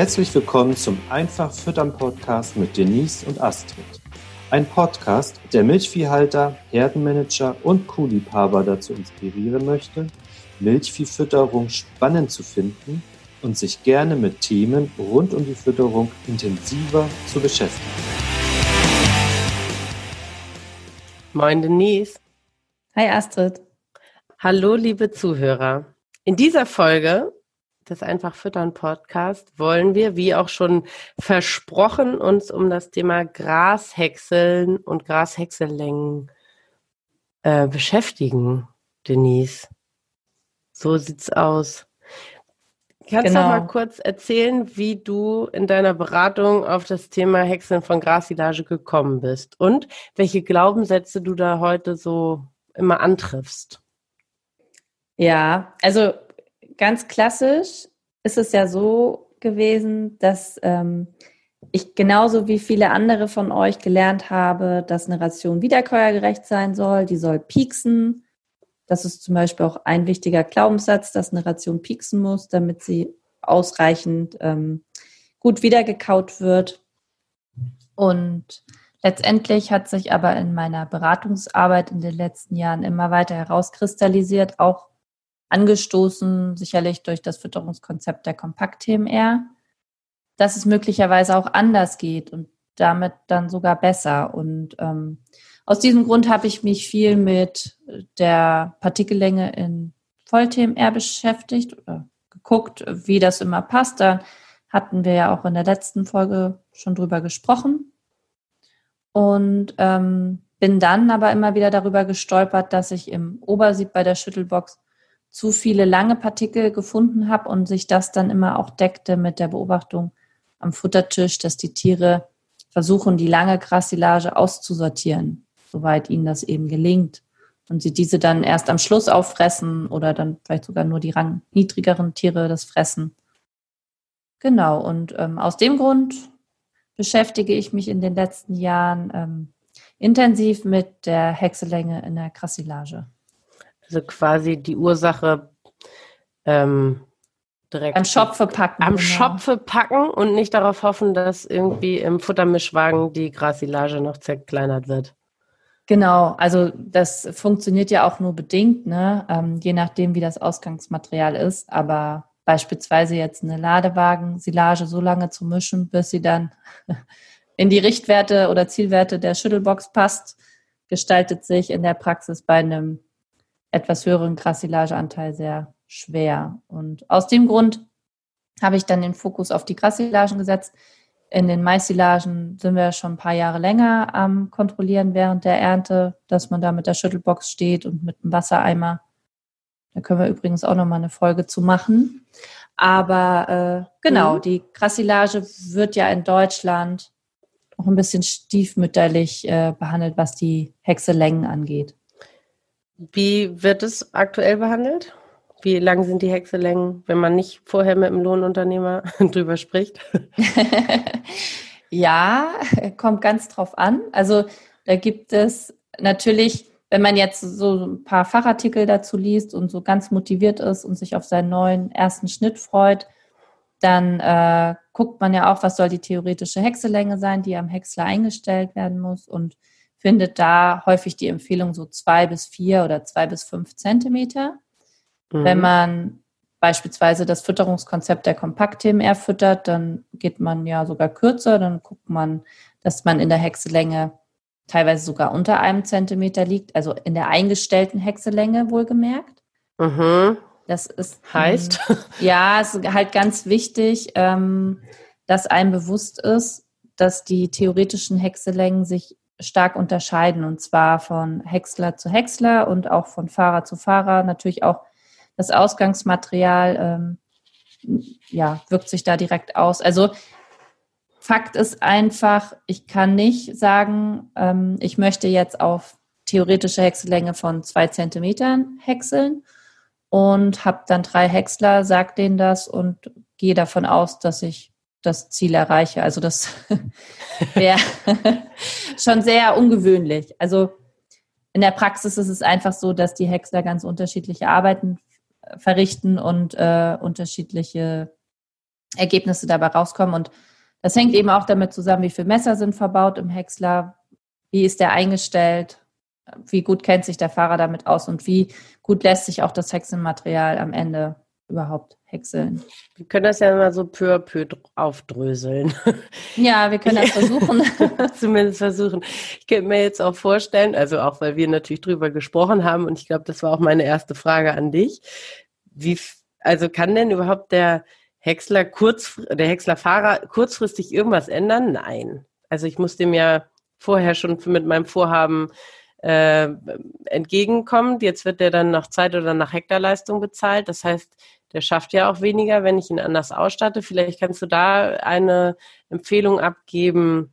Herzlich willkommen zum Einfach Füttern Podcast mit Denise und Astrid. Ein Podcast, der Milchviehhalter, Herdenmanager und Kuhliebhaber dazu inspirieren möchte, Milchviehfütterung spannend zu finden und sich gerne mit Themen rund um die Fütterung intensiver zu beschäftigen. Moin Denise. Hi Astrid. Hallo liebe Zuhörer. In dieser Folge des Einfach Füttern Podcast wollen wir, wie auch schon versprochen, uns um das Thema Grashäckseln und Grashäcksellängen äh, beschäftigen, Denise. So sieht's aus. Kannst genau. du mal kurz erzählen, wie du in deiner Beratung auf das Thema Häckseln von Grassilage gekommen bist und welche Glaubenssätze du da heute so immer antriffst? Ja, also ganz klassisch ist es ja so gewesen, dass ähm, ich genauso wie viele andere von euch gelernt habe, dass eine Ration wiederkäuergerecht sein soll. Die soll pieksen. Das ist zum Beispiel auch ein wichtiger Glaubenssatz, dass eine Ration pieksen muss, damit sie ausreichend ähm, gut wiedergekaut wird. Und letztendlich hat sich aber in meiner Beratungsarbeit in den letzten Jahren immer weiter herauskristallisiert, auch angestoßen, sicherlich durch das Fütterungskonzept der Kompakt-TMR, dass es möglicherweise auch anders geht und damit dann sogar besser. Und ähm, aus diesem Grund habe ich mich viel mit der Partikellänge in Voll-TMR beschäftigt oder geguckt, wie das immer passt. Da hatten wir ja auch in der letzten Folge schon drüber gesprochen. Und ähm, bin dann aber immer wieder darüber gestolpert, dass ich im Obersieb bei der Schüttelbox zu viele lange Partikel gefunden habe und sich das dann immer auch deckte mit der Beobachtung am Futtertisch, dass die Tiere versuchen, die lange Grassilage auszusortieren, soweit ihnen das eben gelingt. Und sie diese dann erst am Schluss auffressen oder dann vielleicht sogar nur die rangniedrigeren Tiere das fressen. Genau, und ähm, aus dem Grund beschäftige ich mich in den letzten Jahren ähm, intensiv mit der Hexelänge in der Grassilage. Also quasi die Ursache ähm, direkt am Schopfe packen. Am genau. Schopfe packen und nicht darauf hoffen, dass irgendwie im Futtermischwagen die Grassilage noch zerkleinert wird. Genau, also das funktioniert ja auch nur bedingt, ne? Ähm, je nachdem, wie das Ausgangsmaterial ist. Aber beispielsweise jetzt eine Ladewagen-Silage so lange zu mischen, bis sie dann in die Richtwerte oder Zielwerte der Schüttelbox passt, gestaltet sich in der Praxis bei einem etwas höheren Grassilageanteil sehr schwer. Und aus dem Grund habe ich dann den Fokus auf die Grassilagen gesetzt. In den Maissilagen sind wir schon ein paar Jahre länger am Kontrollieren während der Ernte, dass man da mit der Schüttelbox steht und mit einem Wassereimer. Da können wir übrigens auch nochmal eine Folge zu machen. Aber äh, genau, mhm. die Grassilage wird ja in Deutschland auch ein bisschen stiefmütterlich äh, behandelt, was die Hexelängen angeht. Wie wird es aktuell behandelt? Wie lang sind die Hexelängen, wenn man nicht vorher mit dem Lohnunternehmer drüber spricht? ja, kommt ganz drauf an. Also da gibt es natürlich, wenn man jetzt so ein paar Fachartikel dazu liest und so ganz motiviert ist und sich auf seinen neuen ersten Schnitt freut, dann äh, guckt man ja auch, was soll die theoretische Hexelänge sein, die am Häcksler eingestellt werden muss. Und findet da häufig die Empfehlung so zwei bis vier oder zwei bis fünf Zentimeter. Mhm. Wenn man beispielsweise das Fütterungskonzept der Kompakt-TMR füttert, dann geht man ja sogar kürzer, dann guckt man, dass man in der Hexelänge teilweise sogar unter einem Zentimeter liegt, also in der eingestellten Hexelänge wohlgemerkt. Mhm. Das ist heißt. ja, es ist halt ganz wichtig, ähm, dass einem bewusst ist, dass die theoretischen Hexelängen sich stark unterscheiden und zwar von Häcksler zu Häcksler und auch von Fahrer zu Fahrer. Natürlich auch das Ausgangsmaterial ähm, ja, wirkt sich da direkt aus. Also Fakt ist einfach, ich kann nicht sagen, ähm, ich möchte jetzt auf theoretische Häcksellänge von zwei Zentimetern häckseln und habe dann drei Häcksler, sage denen das und gehe davon aus, dass ich das Ziel erreiche. Also das wäre schon sehr ungewöhnlich. Also in der Praxis ist es einfach so, dass die Häcksler ganz unterschiedliche Arbeiten verrichten und äh, unterschiedliche Ergebnisse dabei rauskommen. Und das hängt eben auch damit zusammen, wie viele Messer sind verbaut im Häcksler, wie ist der eingestellt, wie gut kennt sich der Fahrer damit aus und wie gut lässt sich auch das Häckselmaterial am Ende überhaupt häckseln. Wir können das ja mal so peu à peu aufdröseln. Ja, wir können das versuchen. Zumindest versuchen. Ich könnte mir jetzt auch vorstellen, also auch weil wir natürlich drüber gesprochen haben und ich glaube, das war auch meine erste Frage an dich. Wie, also kann denn überhaupt der Häcksler kurz, der Häckslerfahrer kurzfristig irgendwas ändern? Nein. Also ich muss dem ja vorher schon mit meinem Vorhaben äh, entgegenkommen. Jetzt wird der dann nach Zeit oder nach Hektarleistung bezahlt. Das heißt, der schafft ja auch weniger, wenn ich ihn anders ausstatte. Vielleicht kannst du da eine Empfehlung abgeben.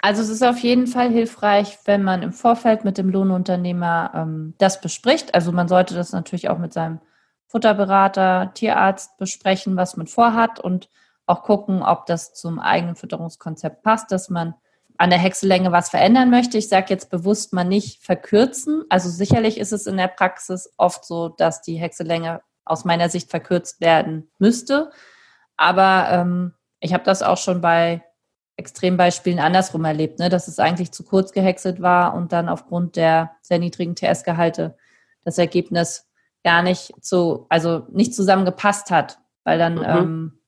Also es ist auf jeden Fall hilfreich, wenn man im Vorfeld mit dem Lohnunternehmer ähm, das bespricht. Also man sollte das natürlich auch mit seinem Futterberater, Tierarzt besprechen, was man vorhat und auch gucken, ob das zum eigenen Fütterungskonzept passt, dass man an der Häcksellänge was verändern möchte. Ich sage jetzt bewusst mal nicht verkürzen. Also sicherlich ist es in der Praxis oft so, dass die Häcksellänge aus meiner Sicht verkürzt werden müsste. Aber ähm, ich habe das auch schon bei Extrembeispielen andersrum erlebt, ne? dass es eigentlich zu kurz gehäckselt war und dann aufgrund der sehr niedrigen TS-Gehalte das Ergebnis gar nicht zu, also nicht zusammengepasst hat, weil dann mhm. ähm,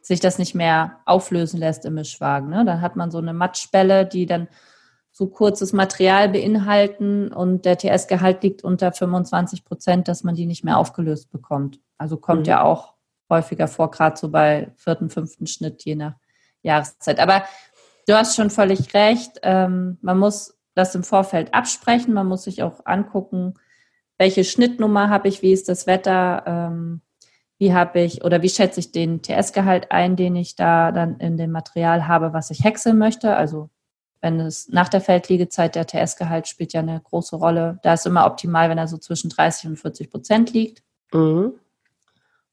sich das nicht mehr auflösen lässt im Mischwagen. Ne? Dann hat man so eine Matschbälle, die dann so kurzes Material beinhalten und der TS-Gehalt liegt unter 25 Prozent, dass man die nicht mehr aufgelöst bekommt. Also kommt mhm. ja auch häufiger vor, gerade so bei vierten, fünften Schnitt, je nach Jahreszeit. Aber du hast schon völlig recht. Ähm, man muss das im Vorfeld absprechen. Man muss sich auch angucken, welche Schnittnummer habe ich, wie ist das Wetter, ähm, wie habe ich oder wie schätze ich den TS-Gehalt ein, den ich da dann in dem Material habe, was ich häckseln möchte. Also wenn es nach der Feldliegezeit der TS-Gehalt spielt ja eine große Rolle. Da ist immer optimal, wenn er so zwischen 30 und 40 Prozent liegt. Mhm.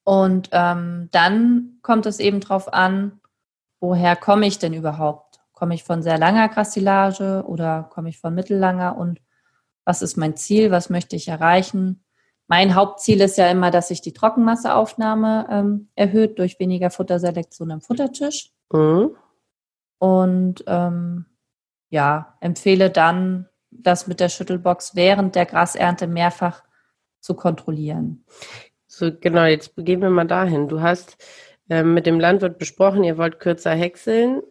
Und ähm, dann kommt es eben darauf an, woher komme ich denn überhaupt? Komme ich von sehr langer Grassilage oder komme ich von mittellanger? Und was ist mein Ziel? Was möchte ich erreichen? Mein Hauptziel ist ja immer, dass sich die Trockenmasseaufnahme ähm, erhöht durch weniger Futterselektion am Futtertisch. Mhm. Und ähm, ja, empfehle dann, das mit der Schüttelbox während der Grasernte mehrfach zu kontrollieren. So, genau, jetzt gehen wir mal dahin. Du hast äh, mit dem Landwirt besprochen, ihr wollt kürzer häckseln.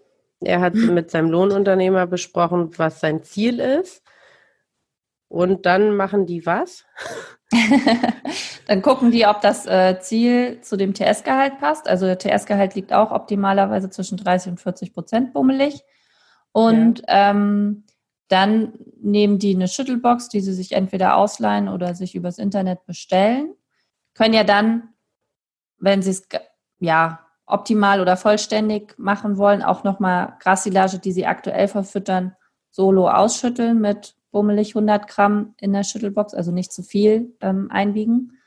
Er hat mit seinem Lohnunternehmer besprochen, was sein Ziel ist. Und dann machen die was? dann gucken die, ob das äh, Ziel zu dem TS-Gehalt passt. Also der TS-Gehalt liegt auch optimalerweise zwischen 30 und 40 Prozent bummelig. Und ja. ähm, dann nehmen die eine Schüttelbox, die sie sich entweder ausleihen oder sich übers Internet bestellen. Können ja dann, wenn sie es ja optimal oder vollständig machen wollen, auch nochmal Grassilage, die sie aktuell verfüttern, solo ausschütteln mit bummelig 100 Gramm in der Schüttelbox, also nicht zu viel ähm, einbiegen.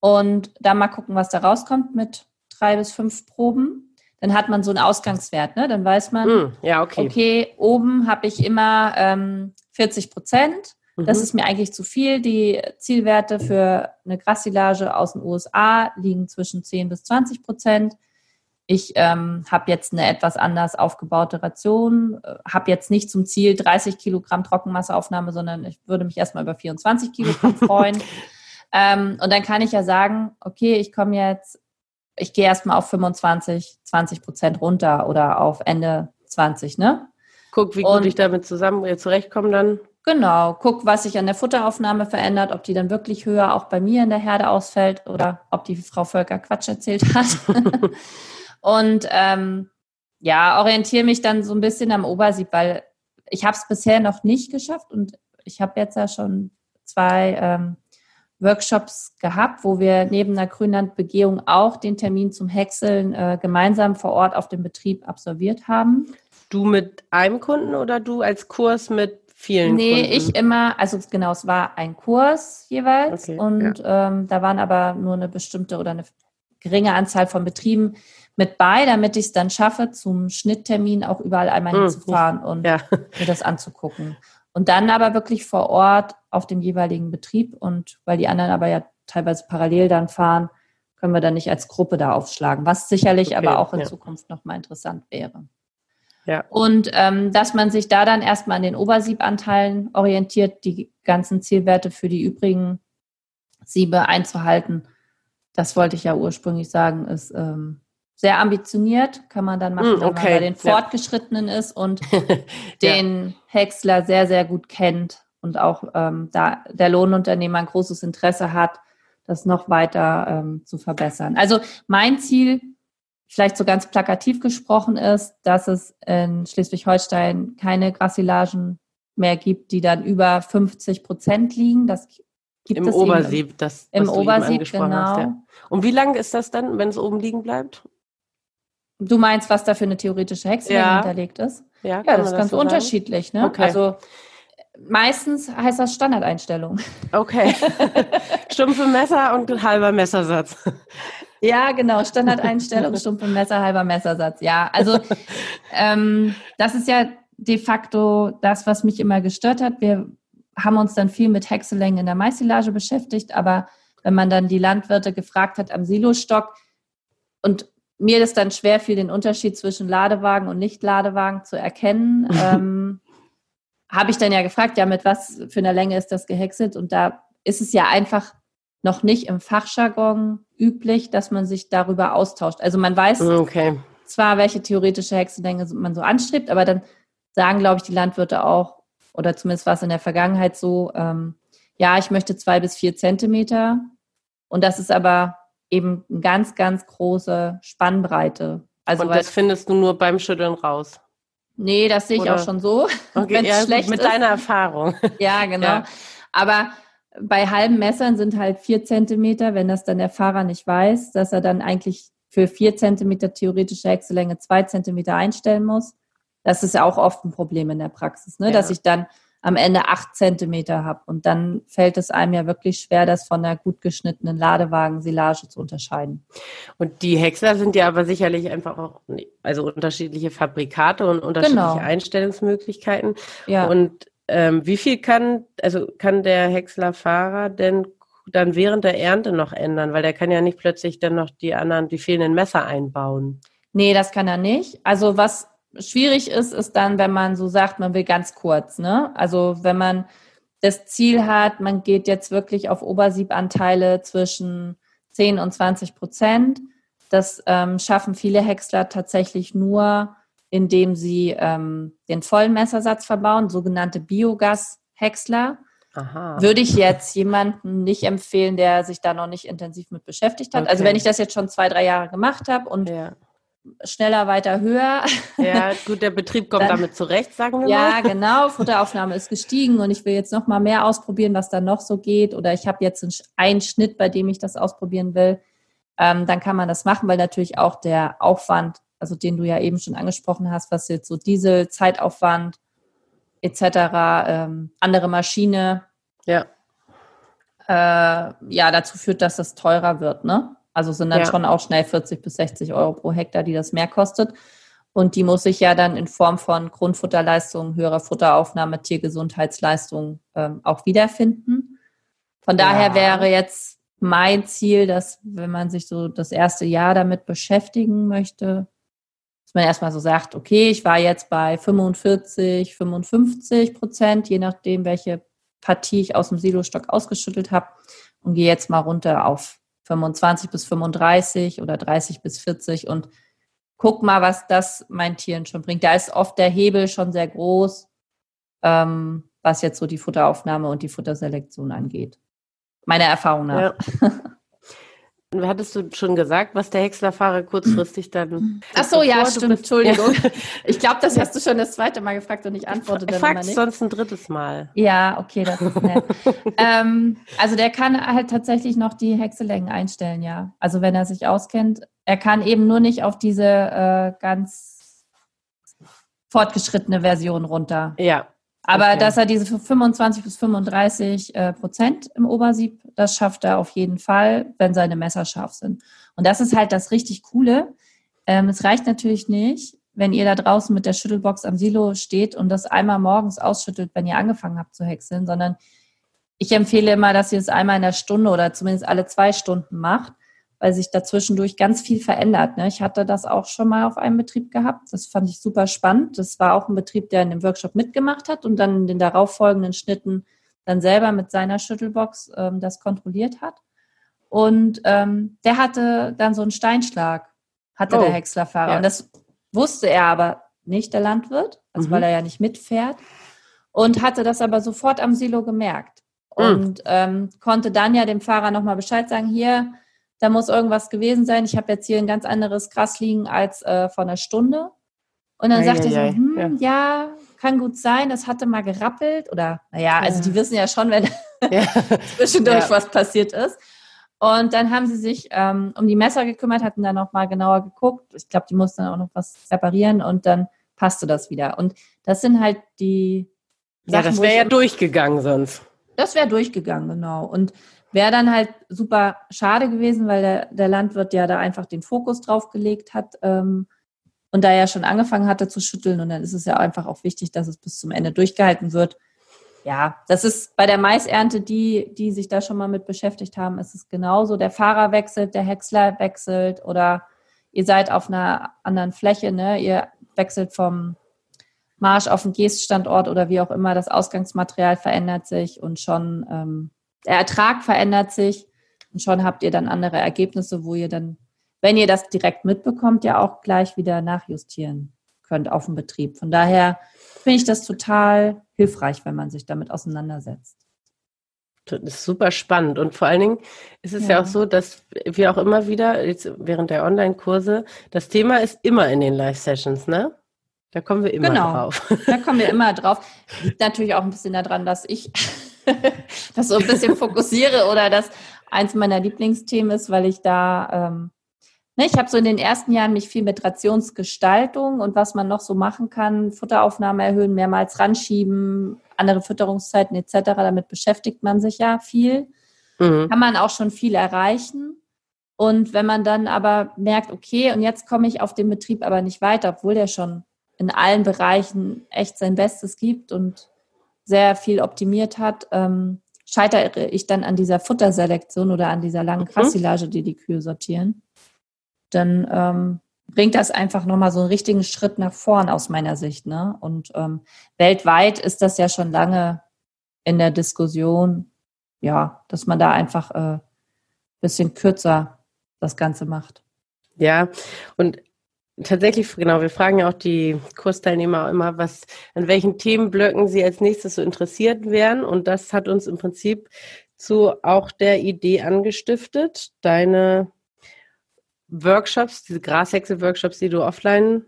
Und dann mal gucken, was da rauskommt mit drei bis fünf Proben dann hat man so einen Ausgangswert. Ne? Dann weiß man, mm, ja, okay. okay, oben habe ich immer ähm, 40 Prozent. Mhm. Das ist mir eigentlich zu viel. Die Zielwerte für eine Grassilage aus den USA liegen zwischen 10 bis 20 Prozent. Ich ähm, habe jetzt eine etwas anders aufgebaute Ration, äh, habe jetzt nicht zum Ziel 30 Kilogramm Trockenmasseaufnahme, sondern ich würde mich erstmal über 24 Kilogramm freuen. ähm, und dann kann ich ja sagen, okay, ich komme jetzt ich gehe erstmal auf 25, 20 Prozent runter oder auf Ende 20, ne? Guck, wie gut und, ich damit zusammen äh, zurechtkomme dann. Genau, guck, was sich an der Futteraufnahme verändert, ob die dann wirklich höher auch bei mir in der Herde ausfällt oder ob die Frau Völker Quatsch erzählt hat. und ähm, ja, orientiere mich dann so ein bisschen am Obersieb, weil ich habe es bisher noch nicht geschafft und ich habe jetzt ja schon zwei ähm, Workshops gehabt, wo wir neben der Grünlandbegehung auch den Termin zum Häckseln äh, gemeinsam vor Ort auf dem Betrieb absolviert haben. Du mit einem Kunden oder du als Kurs mit vielen nee, Kunden? Nee, ich immer, also genau, es war ein Kurs jeweils okay, und ja. ähm, da waren aber nur eine bestimmte oder eine geringe Anzahl von Betrieben mit bei, damit ich es dann schaffe, zum Schnitttermin auch überall einmal hm, hinzufahren und ja. mir das anzugucken. Und dann aber wirklich vor Ort auf dem jeweiligen Betrieb und weil die anderen aber ja teilweise parallel dann fahren, können wir dann nicht als Gruppe da aufschlagen, was sicherlich Okay, aber auch in ja. Zukunft nochmal interessant wäre. Ja. Und ähm, dass man sich da dann erstmal an den Obersiebanteilen orientiert, die ganzen Zielwerte für die übrigen Siebe einzuhalten, das wollte ich ja ursprünglich sagen, ist ähm, sehr ambitioniert, kann man dann machen, Mm, wenn okay, man bei den ja. Fortgeschrittenen ist und den Häcksler sehr, sehr gut kennt und auch ähm, da der Lohnunternehmer ein großes Interesse hat, das noch weiter ähm, zu verbessern. Also mein Ziel, vielleicht so ganz plakativ gesprochen, ist, dass es in Schleswig-Holstein keine Grassilagen mehr gibt, die dann über 50 Prozent liegen. Das gibt Im es eben Obersieb, das Im eben Obersieb, genau. hast. Ja. Und wie lang ist das dann, wenn es oben liegen bleibt? Du meinst, was da für eine theoretische Hexe Ja. hinterlegt ist? Ja, Ja, das ist ganz so unterschiedlich. Ne? Okay. Also meistens heißt das Standardeinstellung. Okay. Stumpfe Messer und halber Messersatz. Ja, genau. Standardeinstellung, stumpfe Messer, halber Messersatz. Ja, also ähm, das ist ja de facto das, was mich immer gestört hat. Wir haben uns dann viel mit Häckselängen in der Maissilage beschäftigt, aber wenn man dann die Landwirte gefragt hat am Silostock und mir das dann schwer fiel, den Unterschied zwischen Ladewagen und Nicht-Ladewagen zu erkennen, ähm, habe ich dann ja gefragt, ja, mit was für einer Länge ist das gehäckselt? Und da ist es ja einfach noch nicht im Fachjargon üblich, dass man sich darüber austauscht. Also man weiß Okay. zwar, welche theoretische Hexenlänge man so anstrebt, aber dann sagen, glaube ich, die Landwirte auch, oder zumindest war es in der Vergangenheit so, ähm, ja, ich möchte zwei bis vier Zentimeter. Und das ist aber eben eine ganz, ganz große Spannbreite. Also, und das findest du nur beim Schütteln raus. nee, das sehe ich oder- auch schon so. Okay, Wenn's ja, schlecht mit ist. deiner Erfahrung. Ja, genau. Ja. Aber bei halben Messern sind halt vier Zentimeter, wenn das dann der Fahrer nicht weiß, dass er dann eigentlich für vier Zentimeter theoretische Häckselänge zwei Zentimeter einstellen muss. Das ist ja auch oft ein Problem in der Praxis, ne? Ja. dass ich dann am Ende acht Zentimeter habe. Und dann fällt es einem ja wirklich schwer, das von der gut geschnittenen Ladewagen-Silage zu unterscheiden. Und die Häcksler sind ja aber sicherlich einfach auch, also unterschiedliche Fabrikate und unterschiedliche Genau. Einstellungsmöglichkeiten. Ja. Und ähm, wie viel kann, also kann der Häckslerfahrer denn dann während der Ernte noch ändern? Weil der kann ja nicht plötzlich dann noch die anderen, die fehlenden Messer einbauen. Nee, das kann er nicht. Also was schwierig ist, ist dann, wenn man so sagt, man will ganz kurz, ne? Also wenn man das Ziel hat, man geht jetzt wirklich auf Obersiebanteile zwischen 10 und 20 Prozent. Das ähm, schaffen viele Häcksler tatsächlich nur, indem sie ähm, den vollen Messersatz verbauen, sogenannte Biogas-Häcksler. Würde ich jetzt jemanden nicht empfehlen, der sich da noch nicht intensiv mit beschäftigt hat. Also Okay. wenn ich das jetzt schon zwei, drei Jahre gemacht habe und ja. Schneller, weiter, höher. ja, gut, der Betrieb kommt Dann- damit zurecht, sagen wir Ja, mal. genau. Futteraufnahme ist gestiegen und ich will jetzt noch mal mehr ausprobieren, was da noch so geht. Oder ich habe jetzt einen Schnitt, bei dem ich das ausprobieren will. Ähm, dann kann man das machen, weil natürlich auch der Aufwand, also den du ja eben schon angesprochen hast, was jetzt so Diesel, Zeitaufwand etc., ähm, andere Maschine, Ja. äh, ja, dazu führt, dass das teurer wird. Ne? Also sind dann Ja. schon auch schnell 40 bis 60 Euro pro Hektar, die das mehr kostet. Und die muss ich ja dann in Form von Grundfutterleistungen, höherer Futteraufnahme, Tiergesundheitsleistungen ähm, auch wiederfinden. Von daher Ja. wäre jetzt mein Ziel, dass wenn man sich so das erste Jahr damit beschäftigen möchte, dass man erstmal so sagt, okay, ich war jetzt bei 45, 55 Prozent, je nachdem, welche Partie ich aus dem Silostock ausgeschüttelt habe und gehe jetzt mal runter auf 25 bis 35 oder 30 bis 40 und guck mal, was das meinen Tieren schon bringt. Da ist oft der Hebel schon sehr groß, ähm, was jetzt so die Futteraufnahme und die Futterselektion angeht. Meiner Erfahrung nach. Ja. Hattest du schon gesagt, was der Häckslerfahrer kurzfristig dann. Ach so, ja, stimmt. bist- Entschuldigung. Ja. Ich glaube, das hast du schon das zweite Mal gefragt und ich antworte dann immer Fragst nicht. sonst ein drittes Mal. Ja, okay, das ist nett. ähm, also der kann halt tatsächlich noch die Häckselängen einstellen, ja. Also wenn er sich auskennt. Er kann eben nur nicht auf diese äh, ganz fortgeschrittene Version runter. Ja. Aber Okay. dass er diese 25 bis 35 äh, Prozent im Obersieb, das schafft er auf jeden Fall, wenn seine Messer scharf sind. Und das ist halt das richtig Coole. Ähm, es reicht natürlich nicht, wenn ihr da draußen mit der Schüttelbox am Silo steht und das einmal morgens ausschüttelt, wenn ihr angefangen habt zu häckseln, sondern ich empfehle immer, dass ihr es einmal in der Stunde oder zumindest alle zwei Stunden macht, weil sich dazwischendurch ganz viel verändert. Ne? Ich hatte das auch schon mal auf einem Betrieb gehabt. Das fand ich super spannend. Das war auch ein Betrieb, der in dem Workshop mitgemacht hat und dann in den darauffolgenden Schnitten dann selber mit seiner Schüttelbox ähm, das kontrolliert hat. Und ähm, der hatte dann so einen Steinschlag, hatte oh, der Häckslerfahrer. Ja. Und das wusste er aber nicht, der Landwirt, also mhm. weil er ja nicht mitfährt. Und hatte das aber sofort am Silo gemerkt. Mhm. Und ähm, konnte dann ja dem Fahrer nochmal Bescheid sagen, hier, da muss irgendwas gewesen sein. Ich habe jetzt hier ein ganz anderes Gras liegen als äh, vor einer Stunde. Und dann sagte er so, hm, ja. ja. kann gut sein, das hatte mal gerappelt. Oder, naja, also die wissen ja schon, wenn ja. zwischendurch was passiert ist. Und dann haben sie sich ähm, um die Messer gekümmert, hatten dann nochmal genauer geguckt. Ich glaube, die mussten dann auch noch was reparieren und dann passte das wieder. Und das sind halt die. Ja, Sachen, das wäre ja durchgegangen sonst. Das wäre durchgegangen, genau. Und wäre dann halt super schade gewesen, weil der, der Landwirt ja da einfach den Fokus drauf gelegt hat ähm, und da ja schon angefangen hatte zu schütteln. Und dann ist es ja einfach auch wichtig, dass es bis zum Ende durchgehalten wird ja, das ist bei der Maisernte, die, die sich da schon mal mit beschäftigt haben, ist es genauso. Der Fahrer wechselt, der Häcksler wechselt oder ihr seid auf einer anderen Fläche, ne? Ihr wechselt vom Marsch auf den Geststandort oder wie auch immer. Das Ausgangsmaterial verändert sich und schon ähm, der Ertrag verändert sich und schon habt ihr dann andere Ergebnisse, wo ihr dann, wenn ihr das direkt mitbekommt, ja auch gleich wieder nachjustieren könnt auf dem Betrieb. Von daher finde ich das total hilfreich, wenn man sich damit auseinandersetzt. Das ist super spannend. Und vor allen Dingen ist es ja, ja auch so, dass wir auch immer wieder, jetzt während der Online-Kurse, das Thema ist immer in den Live-Sessions, ne? Da kommen wir immer genau. drauf. Da kommen wir immer drauf. Liegt natürlich auch ein bisschen daran, dass ich das so ein bisschen fokussiere oder dass eins meiner Lieblingsthemen ist, weil ich da ähm, Ne, ich habe so in den ersten Jahren mich viel mit Rationsgestaltung und was man noch so machen kann, Futteraufnahme erhöhen, mehrmals ranschieben, andere Fütterungszeiten etc. Damit beschäftigt man sich ja viel. Mhm. Kann man auch schon viel erreichen. Und wenn man dann aber merkt, okay, und jetzt komme ich auf den Betrieb aber nicht weiter, obwohl der schon in allen Bereichen echt sein Bestes gibt und sehr viel optimiert hat, ähm, scheitere ich dann an dieser Futterselektion oder an dieser langen Krassilage, mhm. die die Kühe sortieren dann ähm, bringt das einfach nochmal so einen richtigen Schritt nach vorn aus meiner Sicht. Ne? Und ähm, weltweit ist das ja schon lange in der Diskussion, ja, dass man da einfach ein äh, bisschen kürzer das Ganze macht. Ja, und tatsächlich, genau, wir fragen ja auch die Kursteilnehmer immer, was, an welchen Themenblöcken sie als nächstes so interessiert wären. Und das hat uns im Prinzip zu auch der Idee angestiftet, deine Workshops, diese Grashexe-Workshops, die du offline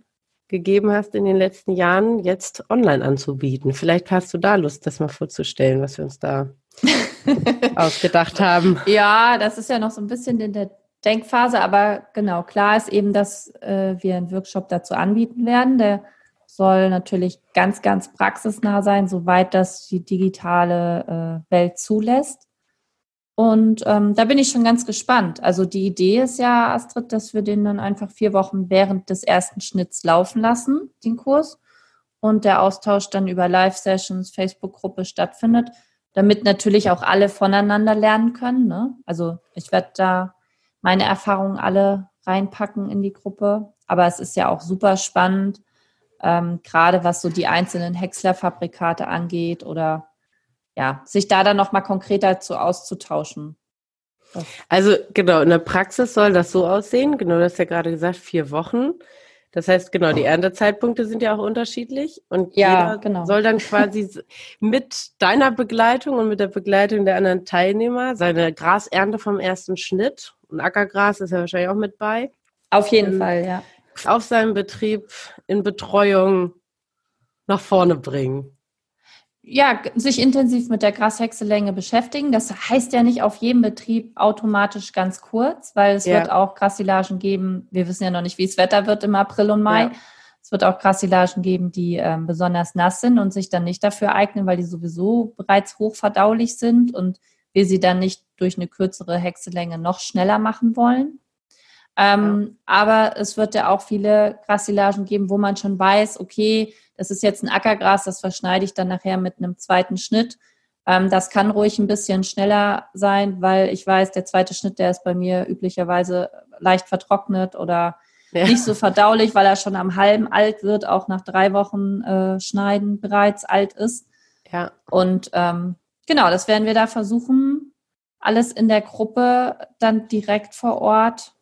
gegeben hast in den letzten Jahren, jetzt online anzubieten. Vielleicht hast du da Lust, das mal vorzustellen, was wir uns da ausgedacht haben. Ja, das ist ja noch so ein bisschen in der Denkphase, aber genau, klar ist eben, dass äh, wir einen Workshop dazu anbieten werden. Der soll natürlich ganz, ganz praxisnah sein, soweit das die digitale äh, Welt zulässt. Und ähm, da bin ich schon ganz gespannt. Also die Idee ist ja, Astrid, dass wir den dann einfach vier Wochen während des ersten Schnitts laufen lassen, den Kurs, und der Austausch dann über Live-Sessions, Facebook-Gruppe stattfindet, damit natürlich auch alle voneinander lernen können. Ne? Also ich werde da meine Erfahrungen alle reinpacken in die Gruppe. Aber es ist ja auch super spannend, ähm, gerade was so die einzelnen Häcksler-Fabrikate angeht oder ja, sich da dann nochmal konkreter zu auszutauschen. Also genau, in der Praxis soll das so aussehen, genau, das hast ja gerade gesagt, vier Wochen. Das heißt, genau, die Erntezeitpunkte sind ja auch unterschiedlich und ja, jeder genau. soll dann quasi mit deiner Begleitung und mit der Begleitung der anderen Teilnehmer seine Grasernte vom ersten Schnitt und Ackergras ist ja wahrscheinlich auch mit bei. Auf jeden Fall, ja. Auf seinem Betrieb in Betreuung nach vorne bringen ja, sich intensiv mit der Grashäckselänge beschäftigen. Das heißt ja nicht auf jedem Betrieb automatisch ganz kurz, weil es ja. wird auch Grassilagen geben. Wir wissen ja noch nicht, wie es Wetter wird im April und Mai. Ja. Es wird auch Grassilagen geben, die ähm, besonders nass sind und sich dann nicht dafür eignen, weil die sowieso bereits hochverdaulich sind und wir sie dann nicht durch eine kürzere Häckselänge noch schneller machen wollen. Ähm, ja. Aber es wird ja auch viele Grassilagen geben, wo man schon weiß, okay, das ist jetzt ein Ackergras, das verschneide ich dann nachher mit einem zweiten Schnitt. Ähm, das kann ruhig ein bisschen schneller sein, weil ich weiß, der zweite Schnitt, der ist bei mir üblicherweise leicht vertrocknet oder ja. nicht so verdaulich, weil er schon am halben alt wird, auch nach drei Wochen äh, Schneiden bereits alt ist. Ja. Und ähm, genau, das werden wir da versuchen, alles in der Gruppe dann direkt vor Ort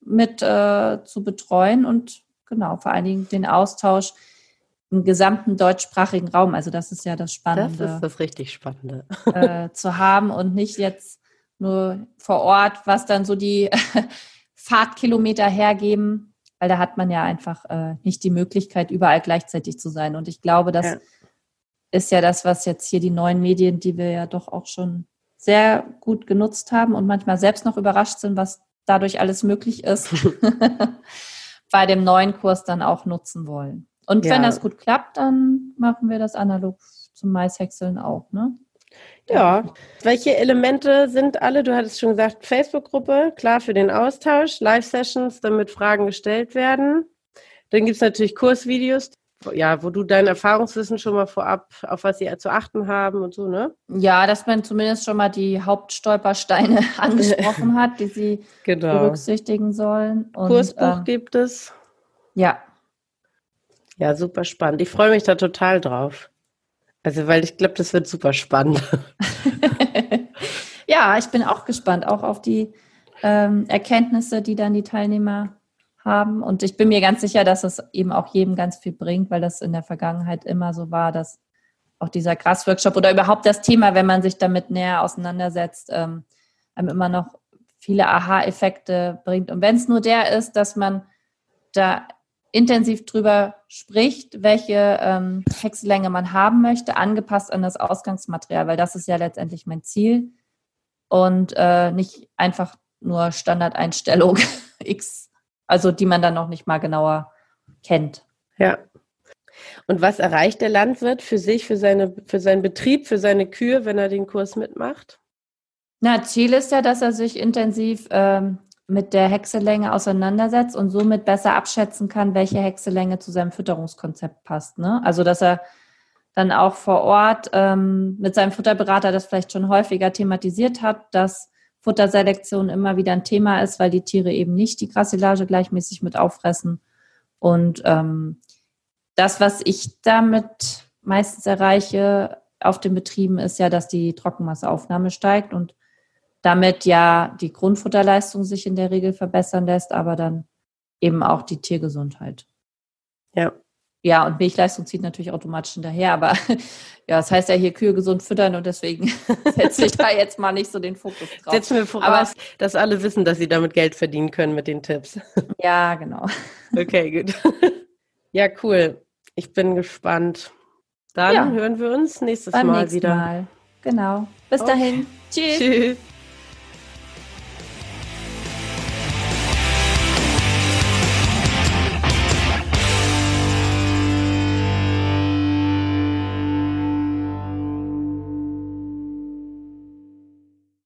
mit äh, zu betreuen und genau, vor allen Dingen den Austausch im gesamten deutschsprachigen Raum. Also das ist ja das Spannende. Das ist das richtig Spannende. Äh, zu haben und nicht jetzt nur vor Ort, was dann so die Fahrtkilometer hergeben, weil da hat man ja einfach äh, nicht die Möglichkeit, überall gleichzeitig zu sein. Und ich glaube, das ja. Ist ja das, was jetzt hier die neuen Medien, die wir ja doch auch schon sehr gut genutzt haben und manchmal selbst noch überrascht sind, was dadurch alles möglich ist, bei dem neuen Kurs dann auch nutzen wollen. Und ja. wenn das gut klappt, dann machen wir das analog zum Maishäckseln auch, ne? Ja. Welche Elemente sind alle? Du hattest schon gesagt, Facebook-Gruppe, klar für den Austausch, Live-Sessions, damit Fragen gestellt werden. Dann gibt es natürlich Kursvideos, ja, wo du dein Erfahrungswissen schon mal vorab, auf was sie zu achten haben und so, ne? Ja, dass man zumindest schon mal die Hauptstolpersteine angesprochen hat, die sie genau. berücksichtigen sollen. Und, Kursbuch ähm, gibt es. Ja. Ja, super spannend. Ich freue mich da total drauf. Also, weil ich glaube, das wird super spannend. ja, ich bin auch gespannt, auch auf die ähm, Erkenntnisse, die dann die Teilnehmer haben. Und ich bin mir ganz sicher, dass es eben auch jedem ganz viel bringt, weil das in der Vergangenheit immer so war, dass auch dieser Grasworkshop oder überhaupt das Thema, wenn man sich damit näher auseinandersetzt, ähm, einem immer noch viele Aha-Effekte bringt. Und wenn es nur der ist, dass man da intensiv drüber spricht, welche ähm, Häckselänge man haben möchte, angepasst an das Ausgangsmaterial, weil das ist ja letztendlich mein Ziel und äh, nicht einfach nur Standardeinstellung X, also die man dann noch nicht mal genauer kennt. Ja. Und was erreicht der Landwirt für sich, für, seine, für seinen Betrieb, für seine Kühe, wenn er den Kurs mitmacht? Na, Ziel ist ja, dass er sich intensiv ähm, mit der Hexelänge auseinandersetzt und somit besser abschätzen kann, welche Hexelänge zu seinem Fütterungskonzept passt. Ne? Also dass er dann auch vor Ort ähm, mit seinem Futterberater das vielleicht schon häufiger thematisiert hat, dass Futterselektion immer wieder ein Thema ist, weil die Tiere eben nicht die Grassilage gleichmäßig mit auffressen. Und ähm, das, was ich damit meistens erreiche auf den Betrieben, ist ja, dass die Trockenmasseaufnahme steigt und damit ja die Grundfutterleistung sich in der Regel verbessern lässt, aber dann eben auch die Tiergesundheit. Ja. Ja, und Milchleistung zieht natürlich automatisch hinterher, aber ja, das heißt ja hier Kühe gesund füttern und deswegen setze ich da jetzt mal nicht so den Fokus drauf. Setzen wir voraus, aber, dass alle wissen, dass sie damit Geld verdienen können mit den Tipps. Ja, genau. Okay, gut. Ja, cool. Ich bin gespannt. Dann ja. hören wir uns nächstes Beim Mal wieder. Mal. Genau. Bis okay. dahin. Tschüss. Tschüss.